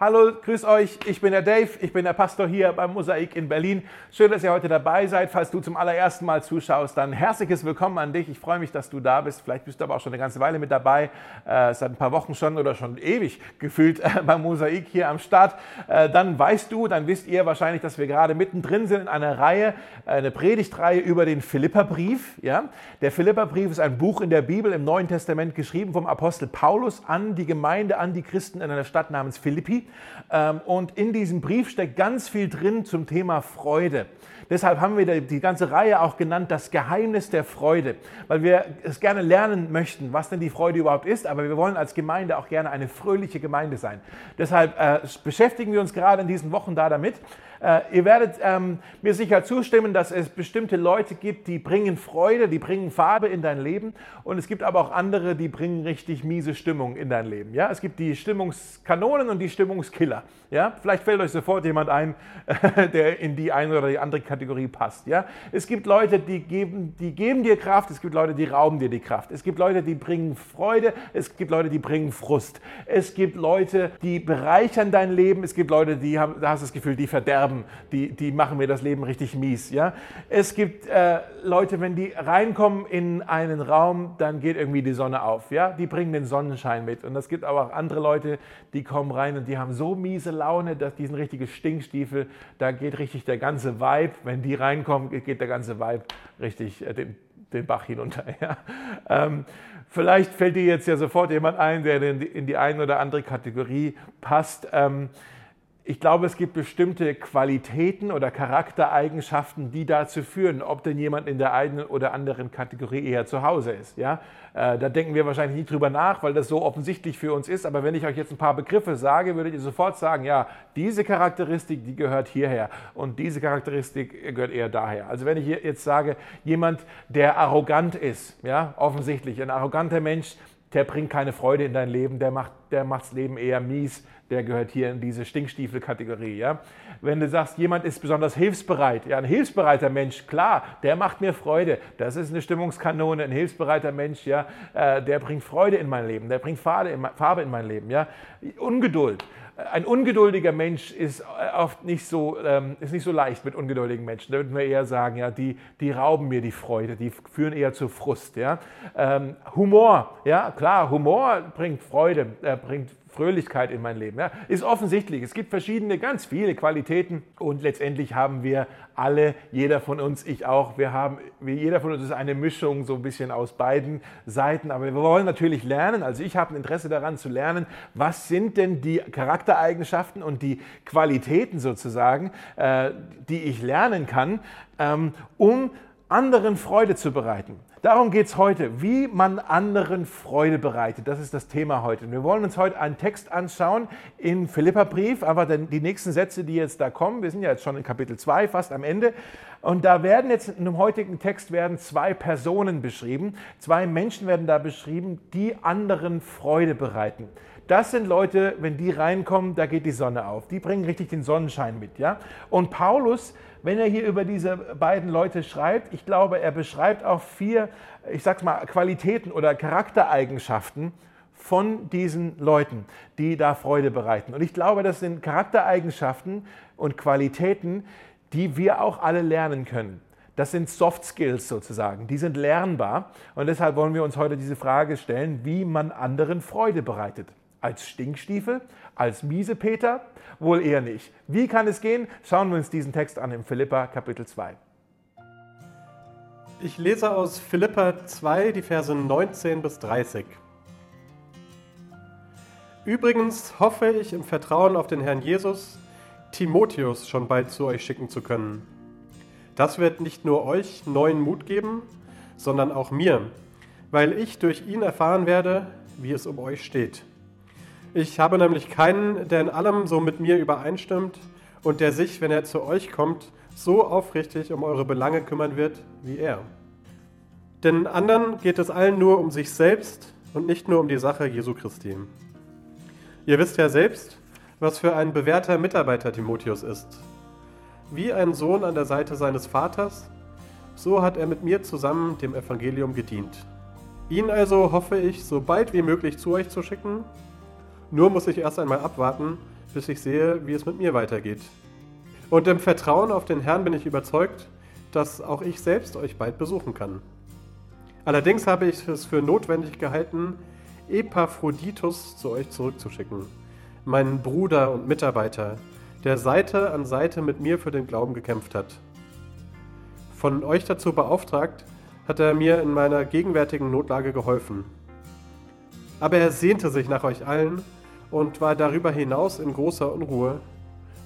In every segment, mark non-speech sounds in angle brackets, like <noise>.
Hallo, grüß euch, ich bin der Dave, ich bin der Pastor hier beim Mosaik in Berlin. Schön, dass ihr heute dabei seid. Falls du zum allerersten Mal zuschaust, dann herzliches Willkommen an dich. Ich freue mich, dass du da bist. Vielleicht bist du aber auch schon eine ganze Weile mit dabei, äh, seit ein paar Wochen schon oder schon ewig gefühlt äh, beim Mosaik hier am Start. Äh, dann weißt du, dann wisst ihr wahrscheinlich, dass wir gerade mittendrin sind in einer Reihe, äh, eine Predigtreihe über den Philipperbrief. Ja? Der Philipperbrief ist ein Buch in der Bibel im Neuen Testament geschrieben vom Apostel Paulus an die Gemeinde, an die Christen in einer Stadt namens Philippi. Ähm, und in diesem Brief steckt ganz viel drin zum Thema Freude. Deshalb haben wir die ganze Reihe auch genannt, das Geheimnis der Freude, weil wir es gerne lernen möchten, was denn die Freude überhaupt ist, aber wir wollen als Gemeinde auch gerne eine fröhliche Gemeinde sein. Deshalb äh, beschäftigen wir uns gerade in diesen Wochen da damit. Äh, ihr werdet ähm, mir sicher zustimmen, dass es bestimmte Leute gibt, die bringen Freude, die bringen Farbe in dein Leben und es gibt aber auch andere, die bringen richtig miese Stimmung in dein Leben. Ja? Es gibt die Stimmungskanonen und die Stimmungskiller. Ja? Vielleicht fällt euch sofort jemand ein, <laughs> der in die eine oder die andere Kategorie passt. Ja? Es gibt Leute, die geben, die geben dir Kraft, es gibt Leute, die rauben dir die Kraft. Es gibt Leute, die bringen Freude, es gibt Leute, die bringen Frust. Es gibt Leute, die bereichern dein Leben, es gibt Leute, die haben, da hast du das Gefühl, die verderben haben, die, die machen mir das Leben richtig mies. Ja? Es gibt äh, Leute, wenn die reinkommen in einen Raum, dann geht irgendwie die Sonne auf. Ja? Die bringen den Sonnenschein mit. Und es gibt aber auch andere Leute, die kommen rein und die haben so miese Laune, dass die sind richtige Stinkstiefel. Da geht richtig der ganze Vibe, wenn die reinkommen, geht der ganze Vibe richtig äh, den, den Bach hinunter. <laughs> Ja? Ähm, vielleicht fällt dir jetzt ja sofort jemand ein, der in die, in die eine oder andere Kategorie passt. Ähm, ich glaube, es gibt bestimmte Qualitäten oder Charaktereigenschaften, die dazu führen, ob denn jemand in der einen oder anderen Kategorie eher zu Hause ist. Ja? Äh, da denken wir wahrscheinlich nicht drüber nach, weil das so offensichtlich für uns ist. Aber wenn ich euch jetzt ein paar Begriffe sage, würdet ihr sofort sagen, ja, diese Charakteristik, die gehört hierher und diese Charakteristik gehört eher daher. Also wenn ich jetzt sage, jemand, der arrogant ist, ja, offensichtlich, ein arroganter Mensch, der bringt keine Freude in dein Leben, der macht, der macht das Leben eher mies, der gehört hier in diese Stinkstiefel-Kategorie. Ja? Wenn du sagst, jemand ist besonders hilfsbereit, ja, ein hilfsbereiter Mensch, klar, der macht mir Freude, das ist eine Stimmungskanone, ein hilfsbereiter Mensch, ja, äh, der bringt Freude in mein Leben, der bringt Farbe in, Farbe in mein Leben. Ja? Ungeduld, ein ungeduldiger Mensch ist äh, oft nicht so, ähm, ist nicht so leicht mit ungeduldigen Menschen. Da würden wir eher sagen, ja, die, die rauben mir die Freude, die führen eher zu Frust. Ja? Ähm, Humor, ja, klar, Humor bringt Freude, äh, bringt Fröhlichkeit in mein Leben. Ja, ist offensichtlich. Es gibt verschiedene, ganz viele Qualitäten und letztendlich haben wir alle, jeder von uns, ich auch, wir haben, jeder von uns ist eine Mischung so ein bisschen aus beiden Seiten, aber wir wollen natürlich lernen, also ich habe ein Interesse daran zu lernen, was sind denn die Charaktereigenschaften und die Qualitäten sozusagen, äh, die ich lernen kann, ähm, um anderen Freude zu bereiten. Darum geht es heute, wie man anderen Freude bereitet. Das ist das Thema heute. Und wir wollen uns heute einen Text anschauen in Philipperbrief, aber die nächsten Sätze, die jetzt da kommen, wir sind ja jetzt schon in Kapitel 2, fast am Ende. Und da werden jetzt in dem heutigen Text werden zwei Personen beschrieben. Zwei Menschen werden da beschrieben, die anderen Freude bereiten. Das sind Leute, wenn die reinkommen, da geht die Sonne auf. Die bringen richtig den Sonnenschein mit. Ja? Und Paulus wenn er hier über diese beiden Leute schreibt, ich glaube, er beschreibt auch vier, ich sag's mal, Qualitäten oder Charaktereigenschaften von diesen Leuten, die da Freude bereiten. Und ich glaube, das sind Charaktereigenschaften und Qualitäten, die wir auch alle lernen können. Das sind Soft Skills sozusagen, die sind lernbar. Und deshalb wollen wir uns heute diese Frage stellen, wie man anderen Freude bereitet. Als Stinkstiefel, als Miesepeter Wohl eher nicht. Wie kann es gehen? Schauen wir uns diesen Text an im Philippa Kapitel 2. Ich lese aus Philippa 2 die Verse 19 bis 30. Übrigens hoffe ich im Vertrauen auf den Herrn Jesus, Timotheus schon bald zu euch schicken zu können. Das wird nicht nur euch neuen Mut geben, sondern auch mir, weil ich durch ihn erfahren werde, wie es um euch steht. Ich habe nämlich keinen, der in allem so mit mir übereinstimmt und der sich, wenn er zu euch kommt, so aufrichtig um eure Belange kümmern wird wie er. Denn anderen geht es allen nur um sich selbst und nicht nur um die Sache Jesu Christi. Ihr wisst ja selbst, was für ein bewährter Mitarbeiter Timotheus ist. Wie ein Sohn an der Seite seines Vaters, so hat er mit mir zusammen dem Evangelium gedient. Ihn also hoffe ich, so bald wie möglich zu euch zu schicken nur muss ich erst einmal abwarten, bis ich sehe, wie es mit mir weitergeht. Und im Vertrauen auf den Herrn bin ich überzeugt, dass auch ich selbst euch bald besuchen kann. Allerdings habe ich es für notwendig gehalten, Epaphroditus zu euch zurückzuschicken, meinen Bruder und Mitarbeiter, der Seite an Seite mit mir für den Glauben gekämpft hat. Von euch dazu beauftragt, hat er mir in meiner gegenwärtigen Notlage geholfen. Aber er sehnte sich nach euch allen und war darüber hinaus in großer Unruhe,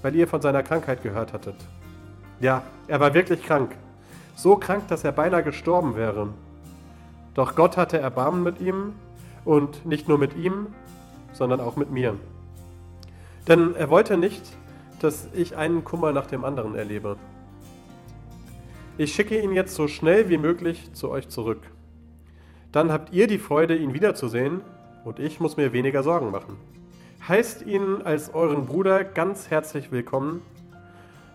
weil ihr von seiner Krankheit gehört hattet. Ja, er war wirklich krank. So krank, dass er beinahe gestorben wäre. Doch Gott hatte Erbarmen mit ihm und nicht nur mit ihm, sondern auch mit mir. Denn er wollte nicht, dass ich einen Kummer nach dem anderen erlebe. Ich schicke ihn jetzt so schnell wie möglich zu euch zurück. Dann habt ihr die Freude, ihn wiederzusehen, und ich muss mir weniger Sorgen machen. Heißt ihn als euren Bruder ganz herzlich willkommen.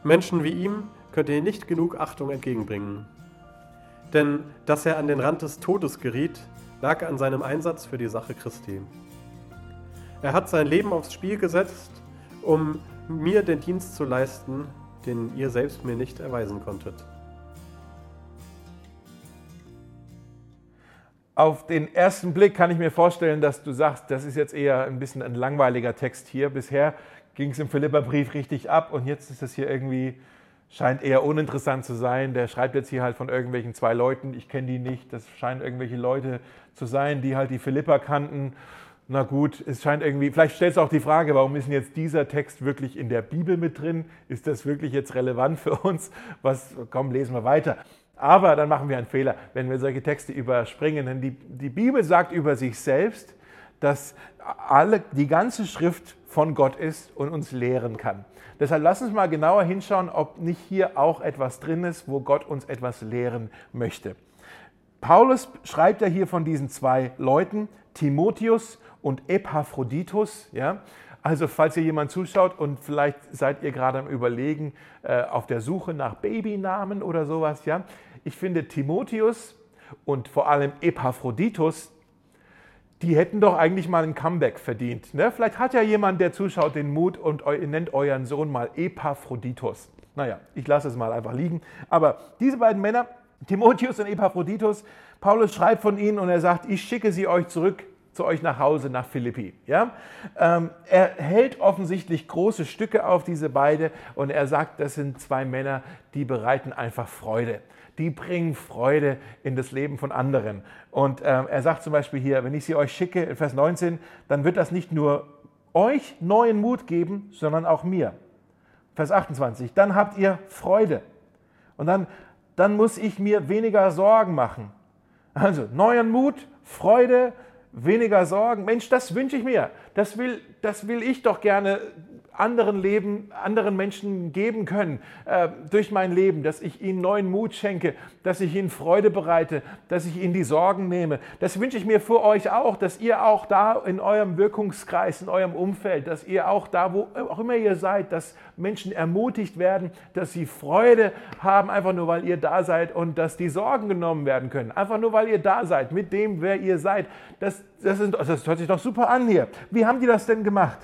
Menschen wie ihm könnt ihr nicht genug Achtung entgegenbringen. Denn dass er an den Rand des Todes geriet, lag an seinem Einsatz für die Sache Christi. Er hat sein Leben aufs Spiel gesetzt, um mir den Dienst zu leisten, den ihr selbst mir nicht erweisen konntet. Auf den ersten Blick kann ich mir vorstellen, dass du sagst, das ist jetzt eher ein bisschen ein langweiliger Text hier. Bisher ging es im Philipperbrief richtig ab und jetzt ist es hier irgendwie, scheint eher uninteressant zu sein. Der schreibt jetzt hier halt von irgendwelchen zwei Leuten, ich kenne die nicht, das scheinen irgendwelche Leute zu sein, die halt die Philipper kannten. Na gut, es scheint irgendwie, vielleicht stellst du auch die Frage, warum ist denn jetzt dieser Text wirklich in der Bibel mit drin? Ist das wirklich jetzt relevant für uns? Was, komm, lesen wir weiter. Aber dann machen wir einen Fehler, wenn wir solche Texte überspringen. Denn die, die Bibel sagt über sich selbst, dass alle, die ganze Schrift von Gott ist und uns lehren kann. Deshalb lass uns mal genauer hinschauen, ob nicht hier auch etwas drin ist, wo Gott uns etwas lehren möchte. Paulus schreibt ja hier von diesen zwei Leuten, Timotheus und Epaphroditus. Ja? Also falls ihr jemand zuschaut und vielleicht seid ihr gerade am Überlegen, äh, auf der Suche nach Babynamen oder sowas, ja, ich finde Timotheus und vor allem Epaphroditus, die hätten doch eigentlich mal ein Comeback verdient. Ne? Vielleicht hat ja jemand, der zuschaut, den Mut und nennt euren Sohn mal Epaphroditus. Naja, ich lasse es mal einfach liegen. Aber diese beiden Männer, Timotheus und Epaphroditus, Paulus schreibt von ihnen und er sagt, ich schicke sie euch zurück zu euch nach Hause, nach Philippi. Ja? Ähm, er hält offensichtlich große Stücke auf diese beiden und er sagt, das sind zwei Männer, die bereiten einfach Freude die bringen Freude in das Leben von anderen. Und äh, er sagt zum Beispiel hier, wenn ich sie euch schicke, in Vers 19, dann wird das nicht nur euch neuen Mut geben, sondern auch mir. Vers 28, dann habt ihr Freude. Und dann, dann muss ich mir weniger Sorgen machen. Also neuen Mut, Freude, weniger Sorgen. Mensch, das wünsche ich mir. Das will, das will ich doch gerne anderen Leben, anderen Menschen geben können äh, durch mein Leben, dass ich ihnen neuen Mut schenke, dass ich ihnen Freude bereite, dass ich ihnen die Sorgen nehme. Das wünsche ich mir für euch auch, dass ihr auch da in eurem Wirkungskreis, in eurem Umfeld, dass ihr auch da, wo auch immer ihr seid, dass Menschen ermutigt werden, dass sie Freude haben, einfach nur weil ihr da seid und dass die Sorgen genommen werden können. Einfach nur weil ihr da seid, mit dem, wer ihr seid. Das, das, ist, das hört sich doch super an hier. Wie haben die das denn gemacht?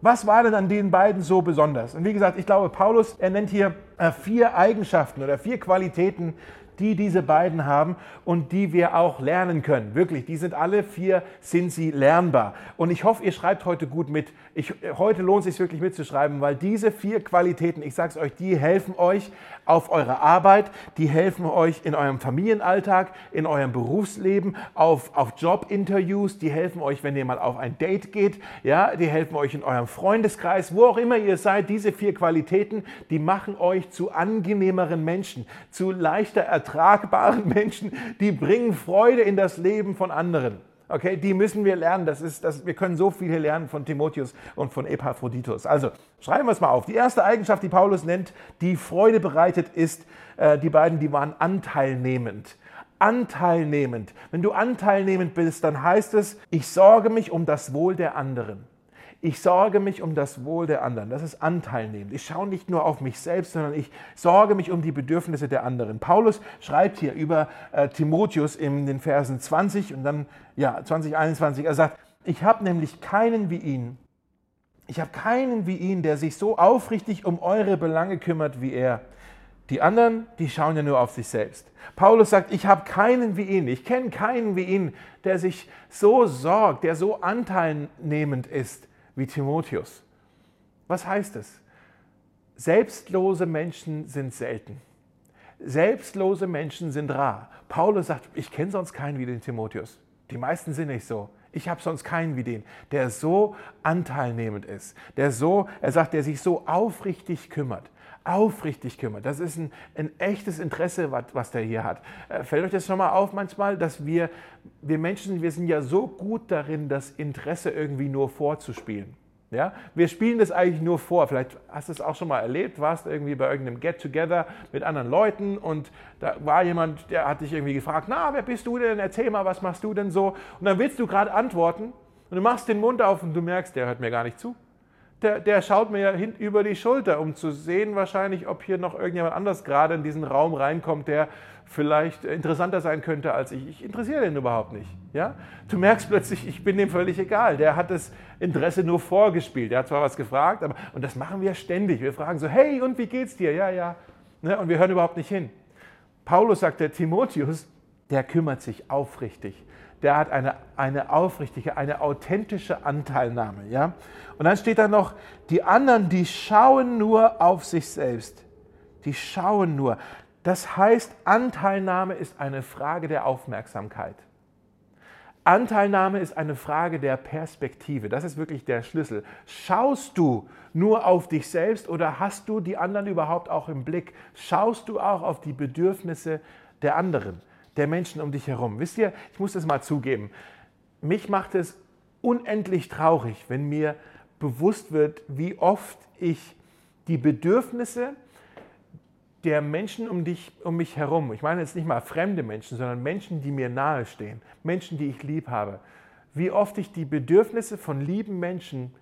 Was war denn an den beiden so besonders? Und wie gesagt, ich glaube, Paulus, er nennt hier äh, vier Eigenschaften oder vier Qualitäten, die diese beiden haben und die wir auch lernen können. Wirklich, die sind alle vier, sind sie lernbar. Und ich hoffe, ihr schreibt heute gut mit. Ich, heute lohnt es sich wirklich mitzuschreiben, weil diese vier Qualitäten, ich sage es euch, die helfen euch auf eure Arbeit, die helfen euch in eurem Familienalltag, in eurem Berufsleben, auf, auf Jobinterviews, die helfen euch, wenn ihr mal auf ein Date geht, ja, die helfen euch in eurem Freundeskreis, wo auch immer ihr seid. Diese vier Qualitäten, die machen euch zu angenehmeren Menschen, zu leichter Ertragung ertragbaren <laughs> Menschen, die bringen Freude in das Leben von anderen. Okay, die müssen wir lernen. Das ist, das, wir können so viel hier lernen von Timotheus und von Epaphroditus. Also schreiben wir es mal auf. Die erste Eigenschaft, die Paulus nennt, die Freude bereitet, ist, äh, die beiden, die waren anteilnehmend. Anteilnehmend. Wenn du anteilnehmend bist, dann heißt es, ich sorge mich um das Wohl der anderen. Ich sorge mich um das Wohl der anderen. Das ist anteilnehmend. Ich schaue nicht nur auf mich selbst, sondern ich sorge mich um die Bedürfnisse der anderen. Paulus schreibt hier über äh, Timotheus in den Versen 20 und dann ja 20, 21. Er sagt, ich habe nämlich keinen wie ihn, Ich habe keinen wie ihn, der sich so aufrichtig um eure Belange kümmert wie er. Die anderen, die schauen ja nur auf sich selbst. Paulus sagt, ich habe keinen wie ihn, ich kenne keinen wie ihn, der sich so sorgt, der so anteilnehmend ist wie Timotheus. Was heißt es? Selbstlose Menschen sind selten. Selbstlose Menschen sind rar. Paulus sagt, ich kenne sonst keinen wie den Timotheus. Die meisten sind nicht so. Ich habe sonst keinen wie den, der so anteilnehmend ist, der so, er sagt, der sich so aufrichtig kümmert aufrichtig kümmert. Das ist ein, ein echtes Interesse, was, was der hier hat. Äh, fällt euch das schon mal auf manchmal, dass wir, wir Menschen, wir sind ja so gut darin, das Interesse irgendwie nur vorzuspielen. Ja? Wir spielen das eigentlich nur vor. Vielleicht hast du es auch schon mal erlebt, warst irgendwie bei irgendeinem Get-Together mit anderen Leuten und da war jemand, der hat dich irgendwie gefragt, na, wer bist du denn? Erzähl mal, was machst du denn so? Und dann willst du gerade antworten und du machst den Mund auf und du merkst, der hört mir gar nicht zu der, der schaut mir ja hin über die Schulter, um zu sehen wahrscheinlich, ob hier noch irgendjemand anders gerade in diesen Raum reinkommt, der vielleicht interessanter sein könnte als ich. Ich interessiere den überhaupt nicht. Ja? Du merkst plötzlich, ich bin dem völlig egal. Der hat das Interesse nur vorgespielt. Der hat zwar was gefragt, aber und das machen wir ständig. Wir fragen so, hey, und wie geht's dir? Ja, ja. Ne? Und wir hören überhaupt nicht hin. Paulus sagt, der Timotheus, der kümmert sich aufrichtig der hat eine, eine aufrichtige, eine authentische Anteilnahme. Ja? Und dann steht da noch, die anderen, die schauen nur auf sich selbst. Die schauen nur. Das heißt, Anteilnahme ist eine Frage der Aufmerksamkeit. Anteilnahme ist eine Frage der Perspektive. Das ist wirklich der Schlüssel. Schaust du nur auf dich selbst oder hast du die anderen überhaupt auch im Blick? Schaust du auch auf die Bedürfnisse der anderen? Der Menschen um dich herum. Wisst ihr, ich muss das mal zugeben, mich macht es unendlich traurig, wenn mir bewusst wird, wie oft ich die Bedürfnisse der Menschen um, dich, um mich herum, ich meine jetzt nicht mal fremde Menschen, sondern Menschen, die mir nahestehen, Menschen, die ich lieb habe, wie oft ich die Bedürfnisse von lieben Menschen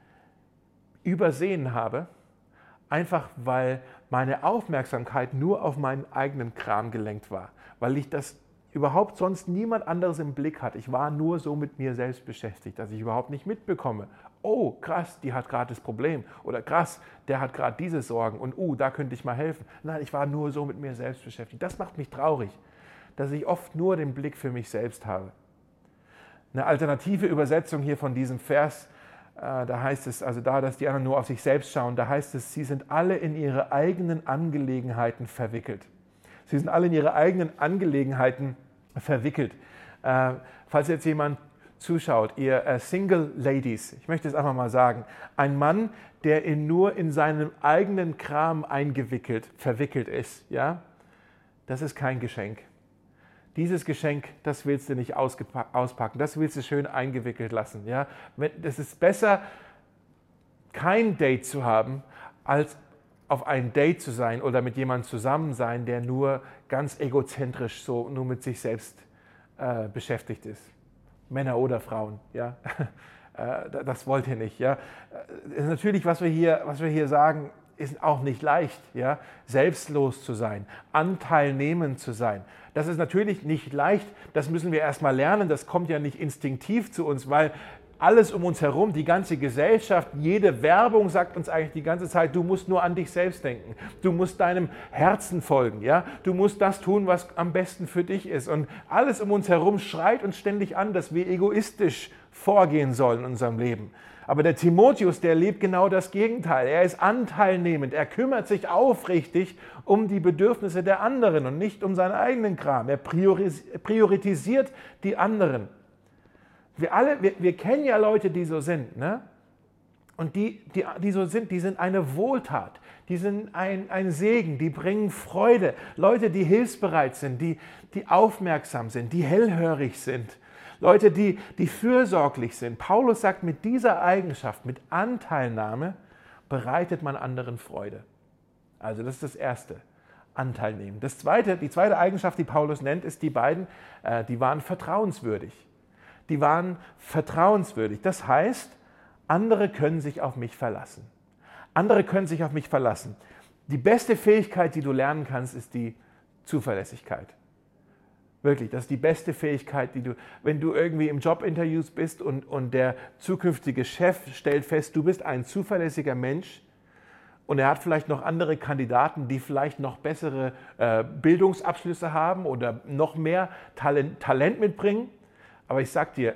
übersehen habe, einfach weil meine Aufmerksamkeit nur auf meinen eigenen Kram gelenkt war, weil ich das überhaupt sonst niemand anderes im Blick hat. Ich war nur so mit mir selbst beschäftigt, dass ich überhaupt nicht mitbekomme. Oh, krass, die hat gerade das Problem. Oder krass, der hat gerade diese Sorgen. Und uh, da könnte ich mal helfen. Nein, ich war nur so mit mir selbst beschäftigt. Das macht mich traurig, dass ich oft nur den Blick für mich selbst habe. Eine alternative Übersetzung hier von diesem Vers, äh, da heißt es, also da, dass die anderen nur auf sich selbst schauen, da heißt es, sie sind alle in ihre eigenen Angelegenheiten verwickelt. Sie sind alle in ihre eigenen Angelegenheiten verwickelt verwickelt. Äh, falls jetzt jemand zuschaut, ihr äh, Single Ladies, ich möchte es einfach mal sagen, ein Mann, der in nur in seinem eigenen Kram eingewickelt, verwickelt ist, ja, das ist kein Geschenk. Dieses Geschenk, das willst du nicht auspacken, das willst du schön eingewickelt lassen. Ja? Es ist besser, kein Date zu haben, als auf ein Date zu sein oder mit jemandem zusammen sein, der nur ganz egozentrisch so nur mit sich selbst äh, beschäftigt ist. Männer oder Frauen, ja. <laughs> Äh, das wollt ihr nicht, ja. Äh, natürlich, was wir hier, was wir hier sagen, ist auch nicht leicht, ja, selbstlos zu sein, anteilnehmend zu sein. Das ist natürlich nicht leicht, das müssen wir erstmal lernen, das kommt ja nicht instinktiv zu uns, weil alles um uns herum, die ganze Gesellschaft, jede Werbung sagt uns eigentlich die ganze Zeit, du musst nur an dich selbst denken. Du musst deinem Herzen folgen, ja? Du musst das tun, was am besten für dich ist. Und alles um uns herum schreit uns ständig an, dass wir egoistisch vorgehen sollen in unserem Leben. Aber der Timotheus, der lebt genau das Gegenteil. Er ist anteilnehmend. Er kümmert sich aufrichtig um die Bedürfnisse der anderen und nicht um seinen eigenen Kram. Er priorisiert die anderen. Wir alle, wir, wir kennen ja Leute, die so sind, ne? Und die, die, die so sind, die sind eine Wohltat, die sind ein, ein Segen, die bringen Freude. Leute, die hilfsbereit sind, die, die aufmerksam sind, die hellhörig sind. Leute, die, die fürsorglich sind. Paulus sagt, mit dieser Eigenschaft, mit Anteilnahme, bereitet man anderen Freude. Also das ist das Erste, Anteil nehmen. Das zweite, die zweite Eigenschaft, die Paulus nennt, ist, die beiden, äh, die waren vertrauenswürdig die waren vertrauenswürdig. Das heißt, andere können sich auf mich verlassen. Andere können sich auf mich verlassen. Die beste Fähigkeit, die du lernen kannst, ist die Zuverlässigkeit. Wirklich, das ist die beste Fähigkeit, die du, wenn du irgendwie im Jobinterviews bist und, und der zukünftige Chef stellt fest, du bist ein zuverlässiger Mensch und er hat vielleicht noch andere Kandidaten, die vielleicht noch bessere äh, Bildungsabschlüsse haben oder noch mehr Talent, Talent mitbringen. Aber ich sag dir,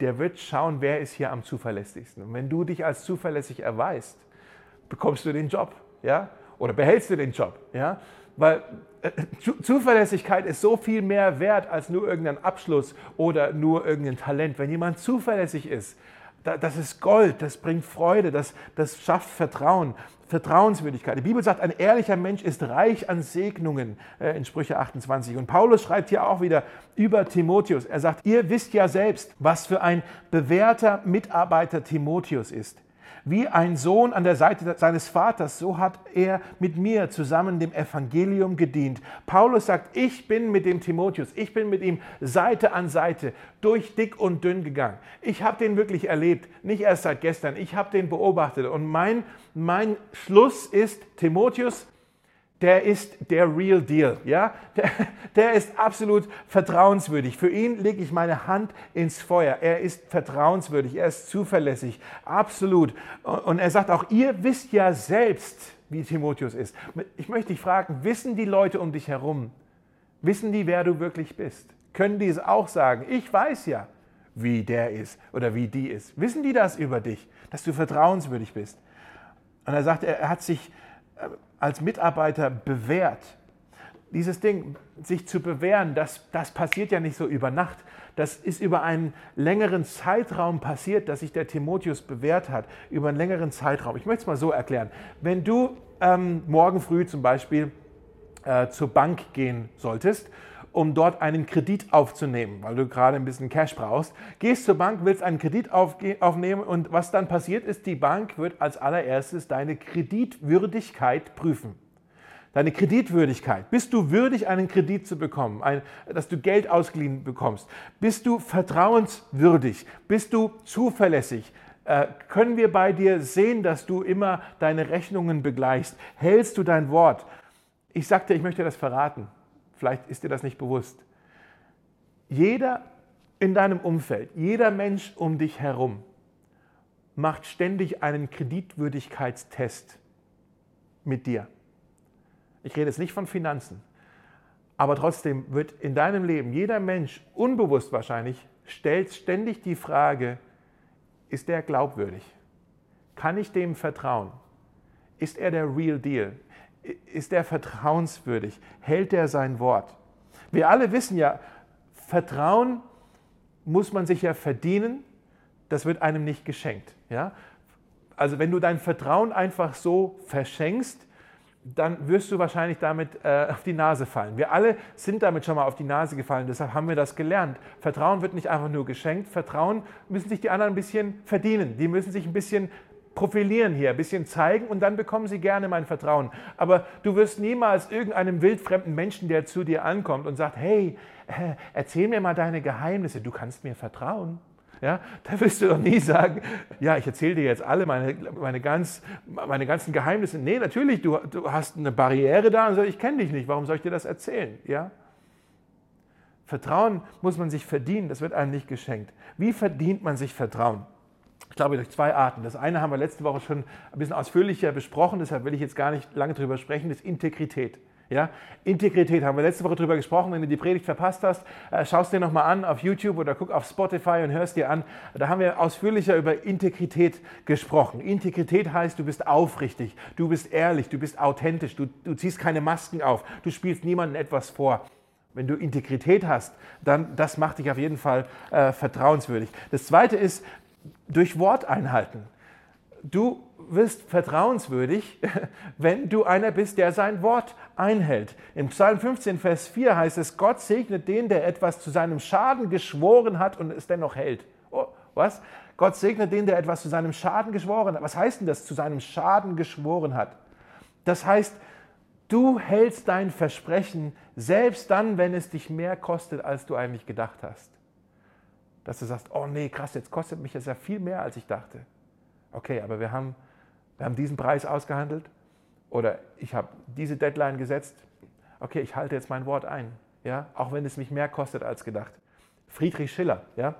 der wird schauen, wer ist hier am zuverlässigsten. Und wenn du dich als zuverlässig erweist, bekommst du den Job, ja? Oder behältst du den Job, ja? Weil äh, Zuverlässigkeit ist so viel mehr wert als nur irgendein Abschluss oder nur irgendein Talent. Wenn jemand zuverlässig ist, das ist Gold, das bringt Freude, das, das schafft Vertrauen, Vertrauenswürdigkeit. Die Bibel sagt, ein ehrlicher Mensch ist reich an Segnungen äh, in Sprüche 28. Und Paulus schreibt hier auch wieder über Timotheus. Er sagt, ihr wisst ja selbst, was für ein bewährter Mitarbeiter Timotheus ist. Wie ein Sohn an der Seite seines Vaters, so hat er mit mir zusammen dem Evangelium gedient. Paulus sagt, ich bin mit dem Timotheus, ich bin mit ihm Seite an Seite durch dick und dünn gegangen. Ich habe den wirklich erlebt, nicht erst seit gestern, ich habe den beobachtet. Und mein, mein Schluss ist, Timotheus, der ist der Real Deal. Ja? Der, der, ist absolut vertrauenswürdig. Für ihn lege ich meine Hand ins Feuer. Er ist vertrauenswürdig, er ist zuverlässig, absolut. Und er sagt auch, ihr wisst ja selbst, wie Timotheus ist. Ich möchte dich fragen, wissen die Leute um dich herum, wissen die, wer du wirklich bist? Können die es auch sagen? Ich weiß ja, wie der ist oder wie die ist. Wissen die das über dich, dass du vertrauenswürdig bist? Und er sagt, er hat sich äh, als Mitarbeiter bewährt. Dieses Ding, sich zu bewähren, das, das passiert ja nicht so über Nacht. Das ist über einen längeren Zeitraum passiert, dass sich der Timotheus bewährt hat. Über einen längeren Zeitraum. Ich möchte es mal so erklären. Wenn du ähm, morgen früh zum Beispiel äh, zur Bank gehen solltest um dort einen Kredit aufzunehmen, weil du gerade ein bisschen Cash brauchst. Gehst zur Bank, willst einen Kredit aufnehmen und was dann passiert ist, die Bank wird als allererstes deine Kreditwürdigkeit prüfen. Deine Kreditwürdigkeit. Bist du würdig, einen Kredit zu bekommen, ein, dass du Geld ausgeliehen bekommst? Bist du vertrauenswürdig? Bist du zuverlässig? Äh, können wir bei dir sehen, dass du immer deine Rechnungen begleichst? Hältst du dein Wort? Ich sagte, ich möchte das verraten. Vielleicht ist dir das nicht bewusst. Jeder in deinem Umfeld, jeder Mensch um dich herum macht ständig einen Kreditwürdigkeitstest mit dir. Ich rede jetzt nicht von Finanzen, aber trotzdem wird in deinem Leben jeder Mensch unbewusst wahrscheinlich stellt ständig die Frage, ist der glaubwürdig? Kann ich dem vertrauen? Ist er der Real Deal? Ist er vertrauenswürdig? Hält er sein Wort? Wir alle wissen ja, Vertrauen muss man sich ja verdienen, das wird einem nicht geschenkt. Ja? Also wenn du dein Vertrauen einfach so verschenkst, dann wirst du wahrscheinlich damit äh, auf die Nase fallen. Wir alle sind damit schon mal auf die Nase gefallen, deshalb haben wir das gelernt. Vertrauen wird nicht einfach nur geschenkt, Vertrauen müssen sich die anderen ein bisschen verdienen. Die müssen sich ein bisschen profilieren hier, ein bisschen zeigen und dann bekommen sie gerne mein Vertrauen. Aber du wirst niemals irgendeinem wildfremden Menschen, der zu dir ankommt und sagt, hey, äh, erzähl mir mal deine Geheimnisse, du kannst mir vertrauen. Ja, da wirst du doch nie sagen, ja, ich erzähle dir jetzt alle meine, meine, ganz, meine ganzen Geheimnisse. Nee, natürlich, du, du hast eine Barriere da und sagst, ich kenne dich nicht, warum soll ich dir das erzählen? Ja? Vertrauen muss man sich verdienen, das wird einem nicht geschenkt. Wie verdient man sich Vertrauen? Ich glaube, durch zwei Arten. Das eine haben wir letzte Woche schon ein bisschen ausführlicher besprochen, deshalb will ich jetzt gar nicht lange darüber sprechen, das ist Integrität. Ja? Integrität haben wir letzte Woche darüber gesprochen. Wenn du die Predigt verpasst hast, äh, schaust dir nochmal an auf YouTube oder guck auf Spotify und hörst dir an. Da haben wir ausführlicher über Integrität gesprochen. Integrität heißt, du bist aufrichtig, du bist ehrlich, du bist authentisch, du, du ziehst keine Masken auf, du spielst niemandem etwas vor. Wenn du Integrität hast, dann das macht dich auf jeden Fall äh, vertrauenswürdig. Das zweite ist, durch Wort einhalten. Du wirst vertrauenswürdig, <laughs> wenn du einer bist, der sein Wort einhält. Im Psalm 15, Vers 4 heißt es, Gott segnet den, der etwas zu seinem Schaden geschworen hat und es dennoch hält. Oh, was? Gott segnet den, der etwas zu seinem Schaden geschworen hat. Was heißt denn das, zu seinem Schaden geschworen hat? Das heißt, du hältst dein Versprechen, selbst dann, wenn es dich mehr kostet, als du eigentlich gedacht hast dass du sagst, oh nee, krass, jetzt kostet mich das ja viel mehr, als ich dachte. Okay, aber wir haben, wir haben diesen Preis ausgehandelt oder ich habe diese Deadline gesetzt. Okay, ich halte jetzt mein Wort ein. ja, auch wenn es mich mehr kostet als gedacht. Friedrich Schiller, ja,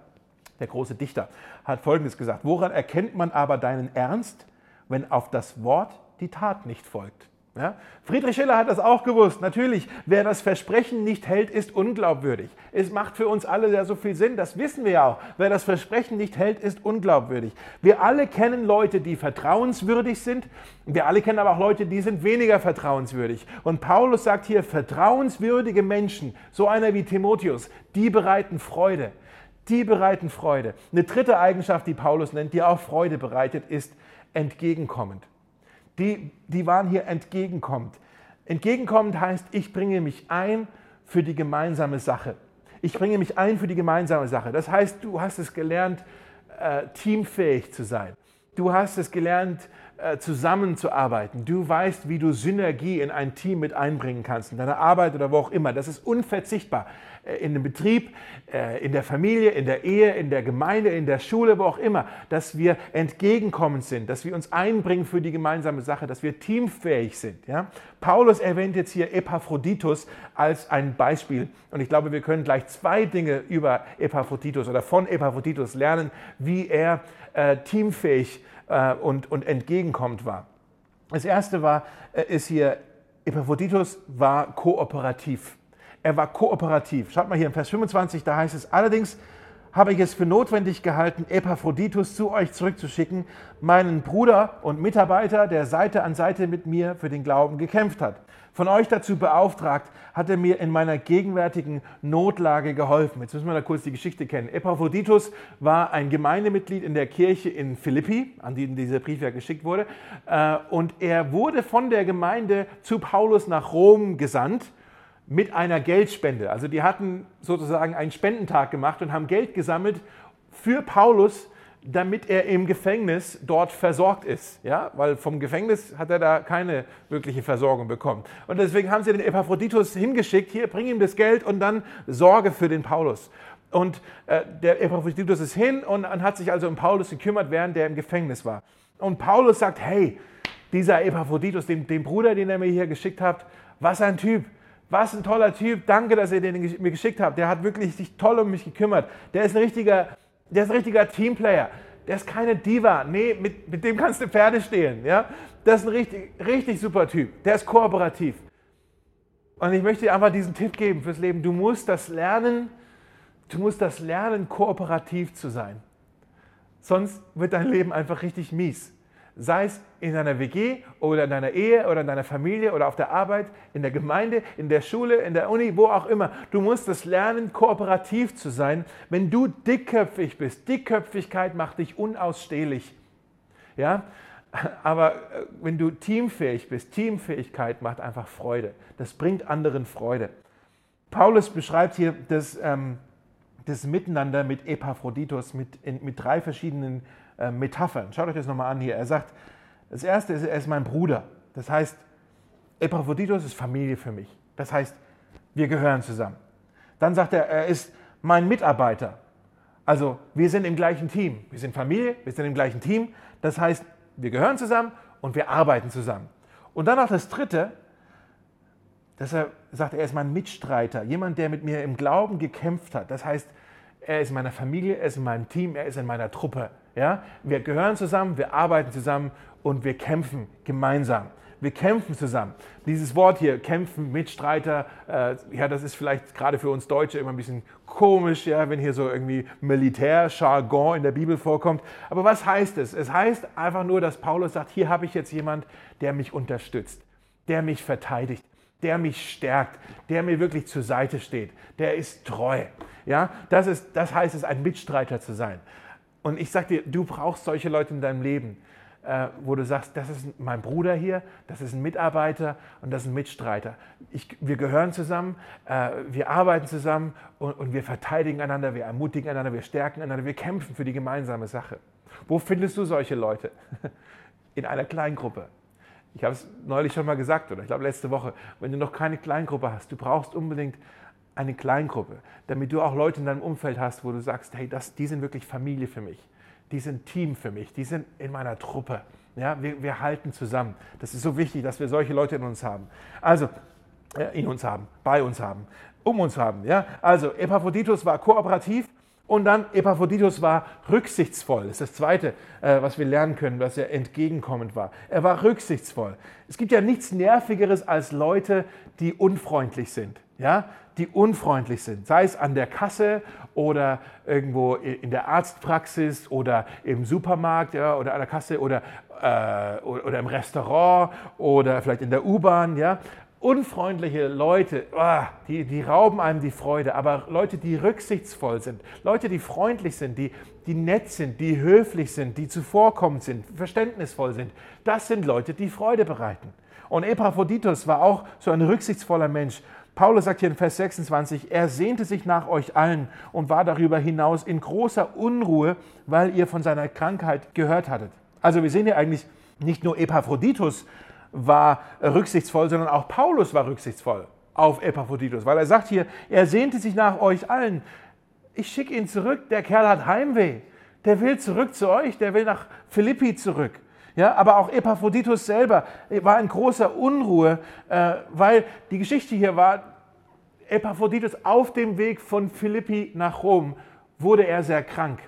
der große Dichter, hat Folgendes gesagt. Woran erkennt man aber deinen Ernst, wenn auf das Wort die Tat nicht folgt? Ja? Friedrich Schiller hat das auch gewusst. Natürlich, wer das Versprechen nicht hält, ist unglaubwürdig. Es macht für uns alle ja so viel Sinn, das wissen wir ja auch. Wer das Versprechen nicht hält, ist unglaubwürdig. Wir alle kennen Leute, die vertrauenswürdig sind. Wir alle kennen aber auch Leute, die sind weniger vertrauenswürdig. Und Paulus sagt hier, vertrauenswürdige Menschen, so einer wie Timotheus, die bereiten Freude. Die bereiten Freude. Eine dritte Eigenschaft, die Paulus nennt, die auch Freude bereitet, ist entgegenkommend die, die waren hier entgegenkommend. Entgegenkommend heißt, ich bringe mich ein für die gemeinsame Sache. Ich bringe mich ein für die gemeinsame Sache. Das heißt, du hast es gelernt, äh, teamfähig zu sein. Du hast es gelernt, äh, zusammenzuarbeiten. Du weißt, wie du Synergie in ein Team mit einbringen kannst, in deiner Arbeit oder wo auch immer. Das ist unverzichtbar. Äh, in dem Betrieb, äh, in der Familie, in der Ehe, in der Gemeinde, in der Schule, wo auch immer, dass wir entgegenkommend sind, dass wir uns einbringen für die gemeinsame Sache, dass wir teamfähig sind. Ja? Paulus erwähnt jetzt hier Epaphroditus als ein Beispiel. Und ich glaube, wir können gleich zwei Dinge über Epaphroditus oder von Epaphroditus lernen, wie er äh, teamfähig äh, und, und entgegenkommt war. Das erste war, äh, ist hier, Epaphroditus war kooperativ. Er war kooperativ. Schaut mal hier im Vers 25, da heißt es, allerdings habe ich es für notwendig gehalten, Epaphroditus zu euch zurückzuschicken, meinen Bruder und Mitarbeiter, der Seite an Seite mit mir für den Glauben gekämpft hat von euch dazu beauftragt, hat er mir in meiner gegenwärtigen Notlage geholfen. Jetzt müssen wir da kurz die Geschichte kennen. Epaphroditus war ein Gemeindemitglied in der Kirche in Philippi, an die dieser Brief ja geschickt wurde. Äh, und er wurde von der Gemeinde zu Paulus nach Rom gesandt mit einer Geldspende. Also die hatten sozusagen einen Spendentag gemacht und haben Geld gesammelt für Paulus, damit er im Gefängnis dort versorgt ist. Ja? Weil vom Gefängnis hat er da keine wirkliche Versorgung bekommen. Und deswegen haben sie den Epaphroditus hingeschickt, hier, bring ihm das Geld und dann Sorge für den Paulus. Und äh, der Epaphroditus ist hin und, und hat sich also um Paulus gekümmert, während der im Gefängnis war. Und Paulus sagt, hey, dieser Epaphroditus, den, den Bruder, den er mir hier geschickt hat, was ein Typ. Was ein toller Typ. Danke, dass ihr den mir geschickt habt. Der hat wirklich sich toll um mich gekümmert. Der ist ein richtiger der ist ein richtiger Teamplayer. Der ist keine Diva. Nee, mit, mit dem kannst du Pferde stehlen. Ja? Das ist ein richtig, richtig super Typ. Der ist kooperativ. Und ich möchte dir einfach diesen Tipp geben fürs Leben. Du musst das lernen, du musst das lernen, kooperativ zu sein. Sonst wird dein Leben einfach richtig mies sei es in deiner WG oder in deiner Ehe oder in deiner Familie oder auf der Arbeit, in der Gemeinde, in der Schule, in der Uni, wo auch immer. Du musst es lernen, kooperativ zu sein. Wenn du dickköpfig bist, Dickköpfigkeit macht dich unausstehlich. Ja? Aber äh, wenn du teamfähig bist, Teamfähigkeit macht einfach Freude. Das bringt anderen Freude. Paulus beschreibt hier das, ähm, das Miteinander mit Epaphroditus, mit, in, mit drei verschiedenen äh, Metaphern. Schaut euch das nochmal an hier. Er sagt, das erste ist, er ist mein Bruder. Das heißt, Epaphroditus ist Familie für mich. Das heißt, wir gehören zusammen. Dann sagt er, er ist mein Mitarbeiter. Also wir sind im gleichen Team. Wir sind Familie, wir sind im gleichen Team. Das heißt, wir gehören zusammen und wir arbeiten zusammen. Und dann noch das Dritte, dass er sagt, er ist mein Mitstreiter, jemand, der mit mir im Glauben gekämpft hat. Das heißt, er ist in meiner Familie, er ist in meinem Team, er ist in meiner Truppe. Ja? Wir gehören zusammen, wir arbeiten zusammen und wir kämpfen gemeinsam. Wir kämpfen zusammen. Dieses Wort hier, kämpfen, Mitstreiter, äh, ja, das ist vielleicht gerade für uns Deutsche immer ein bisschen komisch, ja, wenn hier so irgendwie Militärjargon in der Bibel vorkommt. Aber was heißt es? Es heißt einfach nur, dass Paulus sagt, hier habe ich jetzt jemand, der mich unterstützt, der mich verteidigt, der mich stärkt, der mir wirklich zur Seite steht, der ist treu. Ja, das, ist, das heißt es, ein Mitstreiter zu sein. Und ich sage dir, du brauchst solche Leute in deinem Leben, äh, wo du sagst, das ist mein Bruder hier, das ist ein Mitarbeiter und das ist ein Mitstreiter. Ich, wir gehören zusammen, äh, wir arbeiten zusammen und, und wir verteidigen einander, wir ermutigen einander, wir stärken einander, wir kämpfen für die gemeinsame Sache. Wo findest du solche Leute? <laughs> In einer Kleingruppe. Ich habe es neulich schon mal gesagt, oder ich glaube letzte Woche, wenn du noch keine Kleingruppe hast, du brauchst unbedingt eine Kleingruppe, damit du auch Leute in deinem Umfeld hast, wo du sagst, hey, das, die sind wirklich Familie für mich, die sind Team für mich, die sind in meiner Truppe. Ja, wir, wir halten zusammen. Das ist so wichtig, dass wir solche Leute in uns haben. Also, äh, in uns haben, bei uns haben, um uns haben. Ja? Also Epaphroditus war kooperativ und dann Epaphroditus war rücksichtsvoll. Das ist das Zweite, äh, was wir lernen können, dass er entgegenkommend war. Er war rücksichtsvoll. Es gibt ja nichts Nervigeres als Leute, die unfreundlich sind. Ja? Die unfreundlich sind, sei es an der Kasse oder irgendwo in der Arztpraxis oder im Supermarkt ja, oder an der Kasse oder, äh, oder im Restaurant oder vielleicht in der U-Bahn. Ja? Unfreundliche Leute, oh, die, die rauben einem die Freude, aber Leute, die rücksichtsvoll sind, Leute, die freundlich sind, die, die nett sind, die höflich sind, die zuvorkommend sind, verständnisvoll sind, das sind Leute, die Freude bereiten. Und Epaphroditus war auch so ein rücksichtsvoller Mensch. Paulus sagt hier in Vers 26, er sehnte sich nach euch allen und war darüber hinaus in großer Unruhe, weil ihr von seiner Krankheit gehört hattet. Also wir sehen hier eigentlich nicht nur Epaphroditus war rücksichtsvoll, sondern auch Paulus war rücksichtsvoll auf Epaphroditus, weil er sagt hier, er sehnte sich nach euch allen. Ich schicke ihn zurück, der Kerl hat Heimweh. Der will zurück zu euch, der will nach Philippi zurück. Ja, aber auch Epaphroditus selber war in großer Unruhe, äh, weil die Geschichte hier war, Epaphroditus auf dem Weg von Philippi nach Rom wurde er sehr krank.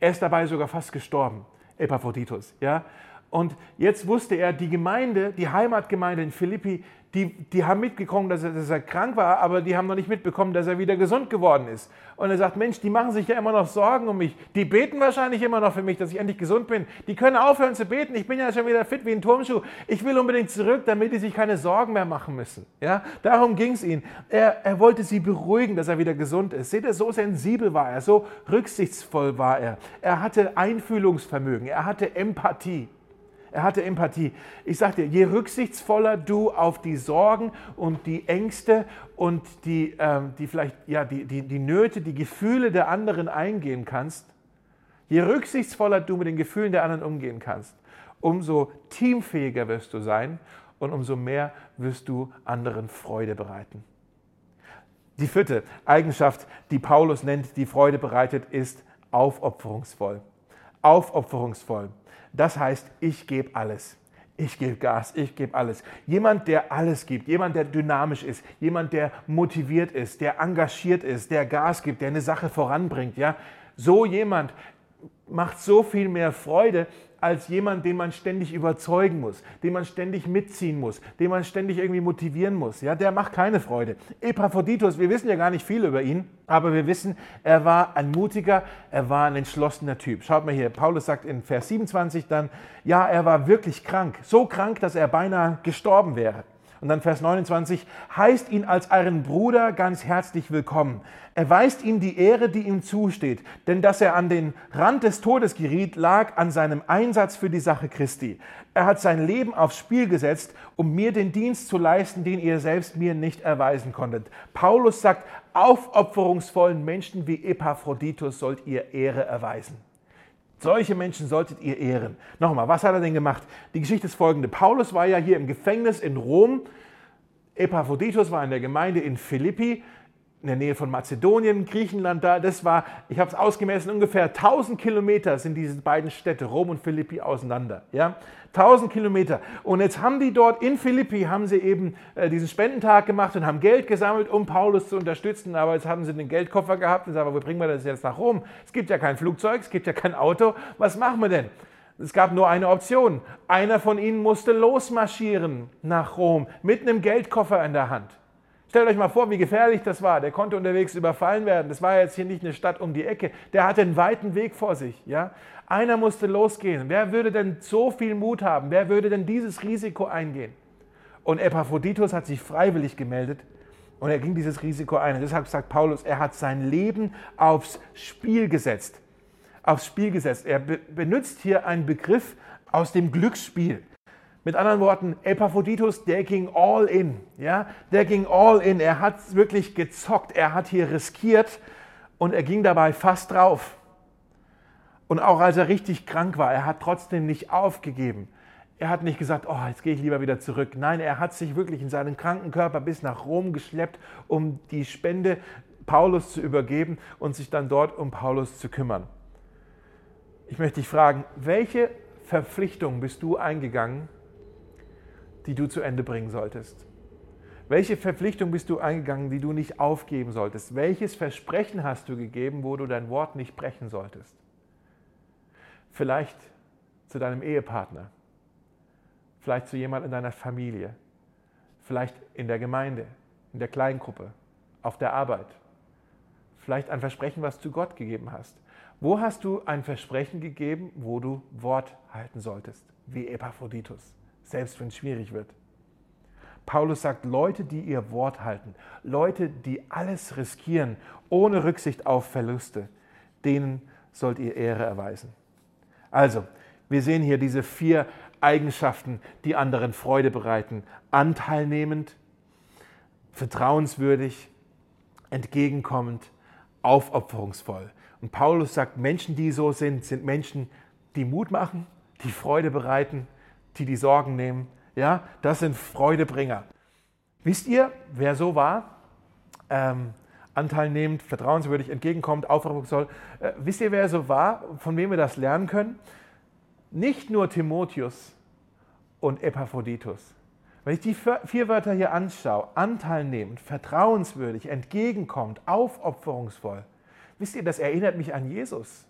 Er ist dabei sogar fast gestorben, Epaphroditus. Ja? Und jetzt wusste er, die Gemeinde, die Heimatgemeinde in Philippi, die, die haben mitbekommen, dass er, dass er krank war, aber die haben noch nicht mitbekommen, dass er wieder gesund geworden ist. Und er sagt, Mensch, die machen sich ja immer noch Sorgen um mich. Die beten wahrscheinlich immer noch für mich, dass ich endlich gesund bin. Die können aufhören zu beten. Ich bin ja schon wieder fit wie ein Turmschuh. Ich will unbedingt zurück, damit die sich keine Sorgen mehr machen müssen. Ja, darum ging es ihm. Er, er wollte sie beruhigen, dass er wieder gesund ist. Seht ihr, so sensibel war er, so rücksichtsvoll war er. Er hatte Einfühlungsvermögen, er hatte Empathie. Er hatte Empathie. Ich sage dir, je rücksichtsvoller du auf die Sorgen und die Ängste und die, ähm, die vielleicht ja, die, die, die Nöte, die Gefühle der anderen eingehen kannst, je rücksichtsvoller du mit den Gefühlen der anderen umgehen kannst, umso teamfähiger wirst du sein und umso mehr wirst du anderen Freude bereiten. Die vierte Eigenschaft, die Paulus nennt, die Freude bereitet, ist aufopferungsvoll. Aufopferungsvoll. Das heißt, ich gebe alles. Ich gebe Gas, ich gebe alles. Jemand, der alles gibt, jemand, der dynamisch ist, jemand, der motiviert ist, der engagiert ist, der Gas gibt, der eine Sache voranbringt, ja, so jemand macht so viel mehr Freude, als jemand, den man ständig überzeugen muss, den man ständig mitziehen muss, den man ständig irgendwie motivieren muss. Ja, der macht keine Freude. Epaphroditus, wir wissen ja gar nicht viel über ihn, aber wir wissen, er war ein mutiger, er war ein entschlossener Typ. Schaut mal hier, Paulus sagt in Vers 27 dann, ja, er war wirklich krank, so krank, dass er beinahe gestorben wäre. Und dann Vers 29, heißt ihn als euren Bruder ganz herzlich willkommen. Erweist ihm die Ehre, die ihm zusteht, denn dass er an den Rand des Todes geriet, lag an seinem Einsatz für die Sache Christi. Er hat sein Leben aufs Spiel gesetzt, um mir den Dienst zu leisten, den ihr selbst mir nicht erweisen konntet. Paulus sagt, aufopferungsvollen Menschen wie Epaphroditus sollt ihr Ehre erweisen. Solche Menschen solltet ihr ehren. Nochmal, was hat er denn gemacht? Die Geschichte ist folgende. Paulus war ja hier im Gefängnis in Rom. Epaphroditus war in der Gemeinde in Philippi, in der Nähe von Mazedonien, Griechenland da. Das war, ich habe es ausgemessen, ungefähr 1000 Kilometer sind diese beiden Städte, Rom und Philippi, auseinander. Ja? 1000 Kilometer. Und jetzt haben die dort in Philippi, haben sie eben äh, diesen Spendentag gemacht und haben Geld gesammelt, um Paulus zu unterstützen. Aber jetzt haben sie den Geldkoffer gehabt und sagen, wo bringen wir das jetzt nach Rom? Es gibt ja kein Flugzeug, es gibt ja kein Auto. Was machen wir denn? Es gab nur eine Option. Einer von ihnen musste losmarschieren nach Rom mit einem Geldkoffer in der Hand. Stellt euch mal vor, wie gefährlich das war. Der konnte unterwegs überfallen werden. Das war jetzt hier nicht eine Stadt um die Ecke. Der hatte einen weiten Weg vor sich. Ja? Einer musste losgehen. Wer würde denn so viel Mut haben? Wer würde denn dieses Risiko eingehen? Und Epaphroditus hat sich freiwillig gemeldet und er ging dieses Risiko ein. Und deshalb sagt Paulus, er hat sein Leben aufs Spiel gesetzt. Aufs Spiel gesetzt. Er be benutzt hier einen Begriff aus dem Glücksspiel. Mit anderen Worten, Epaphroditus, der ging all in. Ja? Der ging all in. Er hat wirklich gezockt. Er hat hier riskiert und er ging dabei fast drauf. Und auch als er richtig krank war, er hat trotzdem nicht aufgegeben. Er hat nicht gesagt, oh, jetzt gehe ich lieber wieder zurück. Nein, er hat sich wirklich in seinen kranken Körper bis nach Rom geschleppt, um die Spende Paulus zu übergeben und sich dann dort um Paulus zu kümmern. Ich möchte dich fragen, welche Verpflichtung bist du eingegangen, die du zu Ende bringen solltest? Welche Verpflichtung bist du eingegangen, die du nicht aufgeben solltest? Welches Versprechen hast du gegeben, wo du dein Wort nicht brechen solltest? Vielleicht zu deinem Ehepartner, vielleicht zu jemand in deiner Familie, vielleicht in der Gemeinde, in der Kleingruppe, auf der Arbeit, vielleicht ein Versprechen, was du Gott gegeben hast. Wo hast du ein Versprechen gegeben, wo du Wort halten solltest, wie Epaphroditus, selbst wenn es schwierig wird? Paulus sagt, Leute, die ihr Wort halten, Leute, die alles riskieren, ohne Rücksicht auf Verluste, denen sollt ihr Ehre erweisen. Also, wir sehen hier diese vier Eigenschaften, die anderen Freude bereiten. Anteilnehmend, vertrauenswürdig, entgegenkommend, aufopferungsvoll. Und Paulus sagt, Menschen, die so sind, sind Menschen, die Mut machen, die Freude bereiten, die die Sorgen nehmen. Ja, das sind Freudebringer. Wisst ihr, wer so war? Ähm, anteilnehmend, vertrauenswürdig, entgegenkommt, aufopferungsvoll. Äh, wisst ihr, wer so war, von wem wir das lernen können? Nicht nur Timotheus und Epaphroditus. Wenn ich die vier Wörter hier anschaue, anteilnehmend, vertrauenswürdig, entgegenkommt, aufopferungsvoll, wisst ihr, das erinnert mich an Jesus.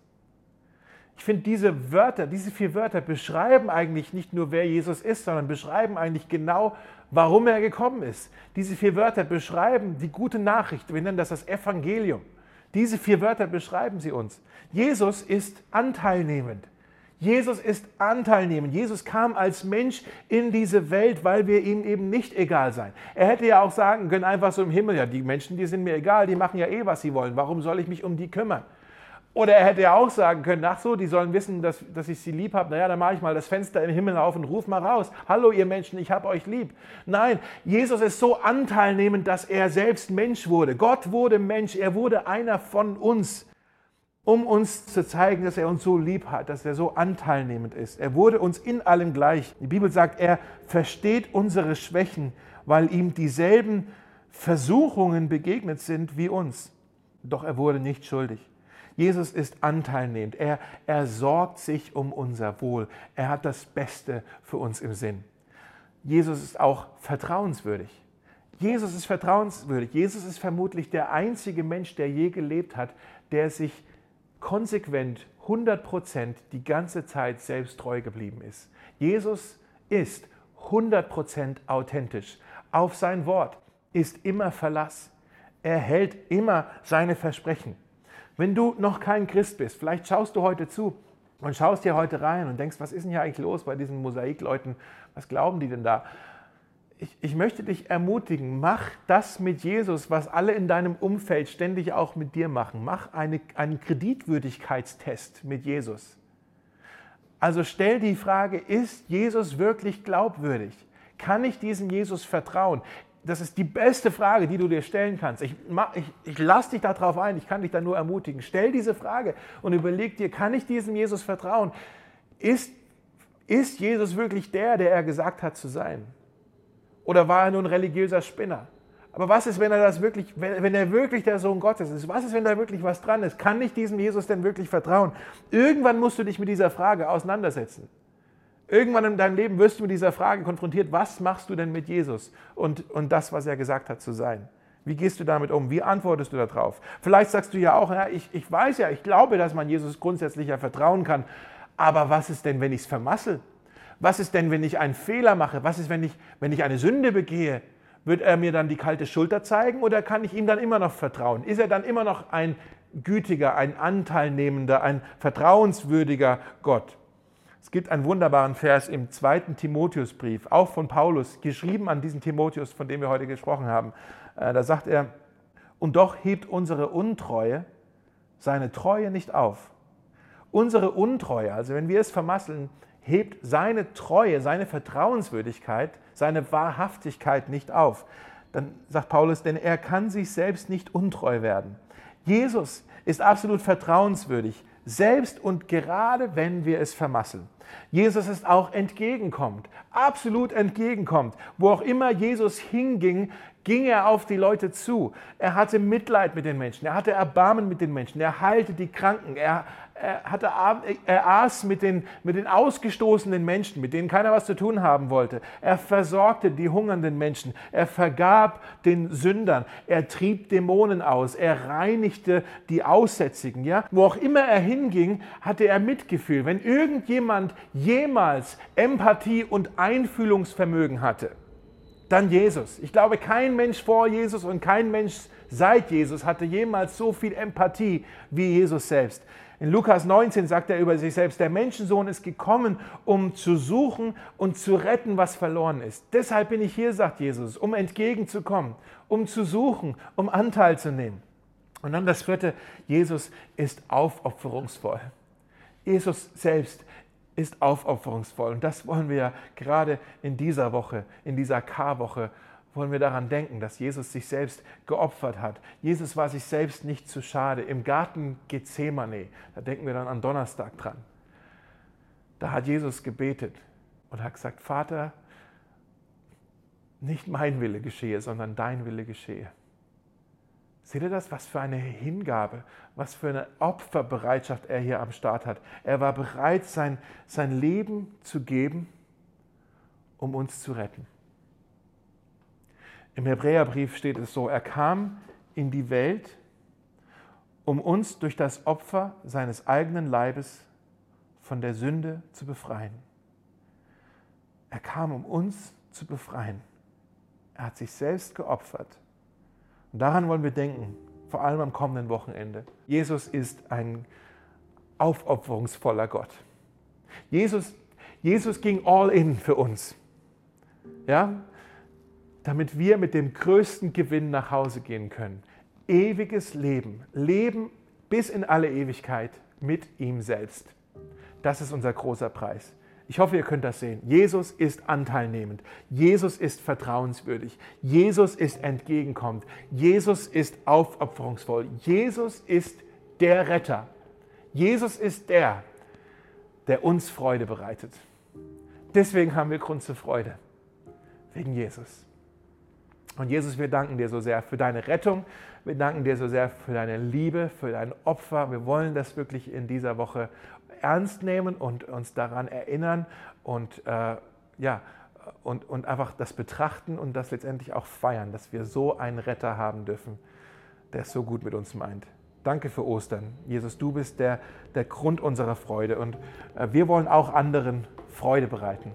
Ich finde, diese Wörter, diese vier Wörter beschreiben eigentlich nicht nur, wer Jesus ist, sondern beschreiben eigentlich genau, warum er gekommen ist. Diese vier Wörter beschreiben die gute Nachricht. Wir nennen das das Evangelium. Diese vier Wörter beschreiben sie uns. Jesus ist anteilnehmend. Jesus ist anteilnehmend. Jesus kam als Mensch in diese Welt, weil wir ihm eben nicht egal sein. Er hätte ja auch sagen können, einfach so im Himmel, ja, die Menschen, die sind mir egal, die machen ja eh, was sie wollen. Warum soll ich mich um die kümmern? Oder er hätte ja auch sagen können, ach so, die sollen wissen, dass, dass ich sie lieb habe. Naja, dann mache ich mal das Fenster im Himmel auf und ruf mal raus. Hallo ihr Menschen, ich habe euch lieb. Nein, Jesus ist so anteilnehmend, dass er selbst Mensch wurde. Gott wurde Mensch, er wurde einer von uns, um uns zu zeigen, dass er uns so lieb hat, dass er so anteilnehmend ist. Er wurde uns in allem gleich. Die Bibel sagt, er versteht unsere Schwächen, weil ihm dieselben Versuchungen begegnet sind wie uns. Doch er wurde nicht schuldig. Jesus ist anteilnehmend. Er, er sorgt sich um unser Wohl. Er hat das Beste für uns im Sinn. Jesus ist auch vertrauenswürdig. Jesus ist vertrauenswürdig. Jesus ist vermutlich der einzige Mensch, der je gelebt hat, der sich konsequent 100 Prozent die ganze Zeit selbst treu geblieben ist. Jesus ist 100 Prozent authentisch. Auf sein Wort ist immer Verlass. Er hält immer seine Versprechen. Wenn du noch kein Christ bist, vielleicht schaust du heute zu und schaust hier heute rein und denkst, was ist denn hier eigentlich los bei diesen Mosaikleuten? Was glauben die denn da? Ich, ich, möchte dich ermutigen, mach das mit Jesus, was alle in deinem Umfeld ständig auch mit dir machen. Mach eine, einen Kreditwürdigkeitstest mit Jesus. Also stell die Frage, ist Jesus wirklich glaubwürdig? Kann ich diesem Jesus vertrauen? Das ist die beste Frage, die du dir stellen kannst. Ich, ich, ich lasse dich darauf ein, ich kann dich da nur ermutigen. Stell diese Frage und überleg dir, kann ich diesem Jesus vertrauen? Ist, ist Jesus wirklich der, der er gesagt hat zu sein? Oder war er nur ein religiöser Spinner? Aber was ist, wenn er das wirklich, wenn er wirklich der Sohn Gottes ist? Was ist, wenn da wirklich was dran ist? Kann ich diesem Jesus denn wirklich vertrauen? Irgendwann musst du dich mit dieser Frage auseinandersetzen. Irgendwann in deinem Leben wirst du mit dieser Frage konfrontiert, was machst du denn mit Jesus und, und das, was er gesagt hat zu sein? Wie gehst du damit um? Wie antwortest du darauf? Vielleicht sagst du ja auch, ja, ich, ich weiß ja, ich glaube, dass man Jesus grundsätzlich ja vertrauen kann, aber was ist denn, wenn ich es vermassel? Was ist denn, wenn ich einen Fehler mache? Was ist, wenn ich, wenn ich eine Sünde begehe? Wird er mir dann die kalte Schulter zeigen oder kann ich ihm dann immer noch vertrauen? Ist er dann immer noch ein gütiger, ein anteilnehmender, ein vertrauenswürdiger Gott? Es gibt einen wunderbaren Vers im zweiten Timotheusbrief, auch von Paulus, geschrieben an diesen Timotheus, von dem wir heute gesprochen haben. Äh, da sagt er, und doch hebt unsere Untreue seine Treue nicht auf. Unsere Untreue, also wenn wir es vermasseln, hebt seine Treue, seine Vertrauenswürdigkeit, seine Wahrhaftigkeit nicht auf. Dann sagt Paulus, denn er kann sich selbst nicht untreu werden. Jesus ist absolut vertrauenswürdig, selbst und gerade wenn wir es vermasseln. Jesus ist auch entgegenkommt, absolut entgegenkommt. Wo auch immer Jesus hinging, ging er auf die Leute zu. Er hatte Mitleid mit den Menschen, er hatte Erbarmen mit den Menschen, er heilte die Kranken, er, er, hatte, er aß mit den, mit den ausgestoßenen Menschen, mit denen keiner was zu tun haben wollte. Er versorgte die hungernden Menschen. Er vergab den Sündern. Er trieb Dämonen aus. Er reinigte die Aussätzigen. Ja? Wo auch immer er hinging, hatte er Mitgefühl. Wenn irgendjemand jemals Empathie und Einfühlungsvermögen hatte, dann Jesus. Ich glaube, kein Mensch vor Jesus und kein Mensch seit Jesus hatte jemals so viel Empathie wie Jesus selbst. In Lukas 19 sagt er über sich selbst, der Menschensohn ist gekommen, um zu suchen und zu retten, was verloren ist. Deshalb bin ich hier, sagt Jesus, um entgegenzukommen, um zu suchen, um Anteil zu nehmen. Und dann das vierte, Jesus ist aufopferungsvoll. Jesus selbst ist aufopferungsvoll. Und das wollen wir ja gerade in dieser Woche, in dieser K-Woche, wollen wir daran denken, dass Jesus sich selbst geopfert hat. Jesus war sich selbst nicht zu schade. Im Garten Gethsemane, da denken wir dann an Donnerstag dran. Da hat Jesus gebetet und hat gesagt, Vater, nicht mein Wille geschehe, sondern dein Wille geschehe. Seht ihr das? Was für eine Hingabe, was für eine Opferbereitschaft er hier am Start hat. Er war bereit, sein, sein Leben zu geben, um uns zu retten. Im Hebräerbrief steht es so, er kam in die Welt, um uns durch das Opfer seines eigenen Leibes von der Sünde zu befreien. Er kam, um uns zu befreien. Er hat sich selbst geopfert und daran wollen wir denken, vor allem am kommenden Wochenende. Jesus ist ein aufopferungsvoller Gott. Jesus, Jesus ging all in für uns. Ja? Damit wir mit dem größten Gewinn nach Hause gehen können. Ewiges Leben. Leben bis in alle Ewigkeit mit ihm selbst. Das ist unser großer Preis. Ich hoffe, ihr könnt das sehen. Jesus ist anteilnehmend. Jesus ist vertrauenswürdig. Jesus ist entgegenkommend. Jesus ist aufopferungsvoll. Jesus ist der Retter. Jesus ist der, der uns Freude bereitet. Deswegen haben wir Grund zur Freude. Wegen Jesus. Und Jesus, wir danken dir so sehr für deine Rettung. Wir danken dir so sehr für deine Liebe, für dein Opfer. Wir wollen das wirklich in dieser Woche ernst nehmen und uns daran erinnern und, äh, ja, und, und einfach das betrachten und das letztendlich auch feiern, dass wir so einen Retter haben dürfen, der es so gut mit uns meint. Danke für Ostern. Jesus, du bist der, der Grund unserer Freude und äh, wir wollen auch anderen Freude bereiten.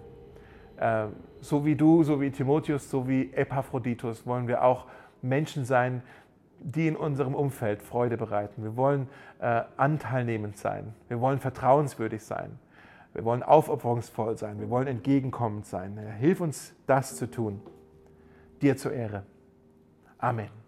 Äh, so wie du, so wie Timotheus, so wie Epaphroditus wollen wir auch Menschen sein, die in unserem Umfeld Freude bereiten. Wir wollen äh, anteilnehmend sein. Wir wollen vertrauenswürdig sein. Wir wollen aufopferungsvoll sein. Wir wollen entgegenkommend sein. Hilf uns, das zu tun. Dir zur Ehre. Amen.